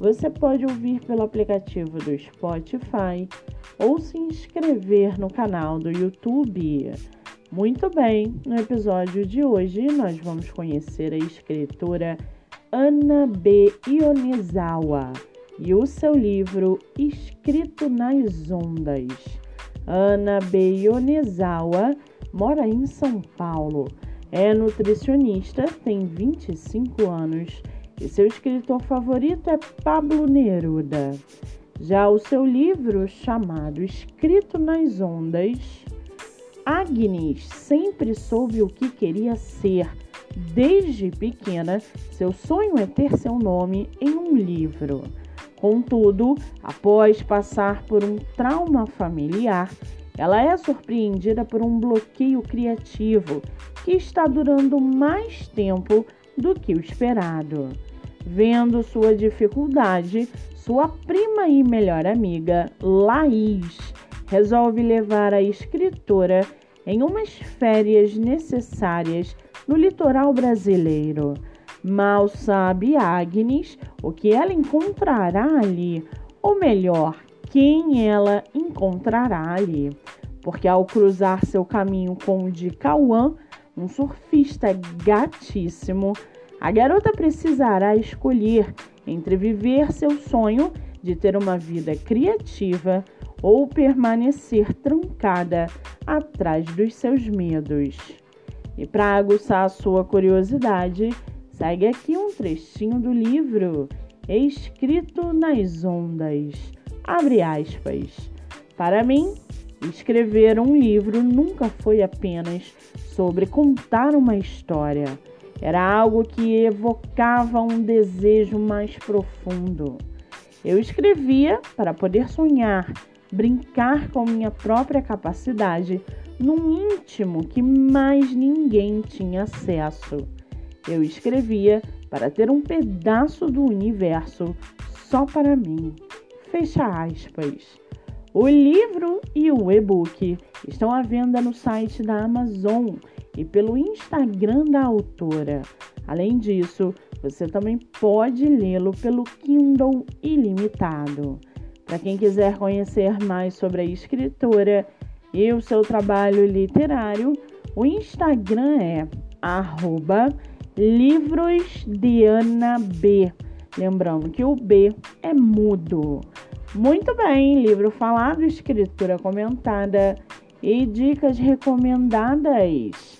você pode ouvir pelo aplicativo do Spotify ou se inscrever no canal do YouTube. Muito bem, no episódio de hoje nós vamos conhecer a escritora Ana B. Ionizawa e o seu livro Escrito nas Ondas. Ana B. Ionizawa mora em São Paulo, é nutricionista, tem 25 anos e seu escritor favorito é Pablo Neruda. Já o seu livro, chamado Escrito nas Ondas, Agnes sempre soube o que queria ser. Desde pequena, seu sonho é ter seu nome em um livro. Contudo, após passar por um trauma familiar, ela é surpreendida por um bloqueio criativo que está durando mais tempo do que o esperado. Vendo sua dificuldade, sua prima e melhor amiga, Laís, resolve levar a escritora em umas férias necessárias no litoral brasileiro. Mal sabe Agnes o que ela encontrará ali, ou melhor, quem ela encontrará ali. Porque ao cruzar seu caminho com o de Cauã, um surfista gatíssimo, a garota precisará escolher entre viver seu sonho de ter uma vida criativa ou permanecer trancada atrás dos seus medos. E para aguçar a sua curiosidade, segue aqui um trechinho do livro Escrito nas Ondas. Abre aspas. Para mim, escrever um livro nunca foi apenas sobre contar uma história era algo que evocava um desejo mais profundo. Eu escrevia para poder sonhar, brincar com minha própria capacidade num íntimo que mais ninguém tinha acesso. Eu escrevia para ter um pedaço do universo só para mim. Fecha aspas. O livro e o e-book estão à venda no site da Amazon e pelo Instagram da autora. Além disso, você também pode lê-lo pelo Kindle Ilimitado. Para quem quiser conhecer mais sobre a escritora e o seu trabalho literário, o Instagram é livrosdianab. Lembrando que o B é mudo. Muito bem, livro falado, escritura comentada e dicas recomendadas.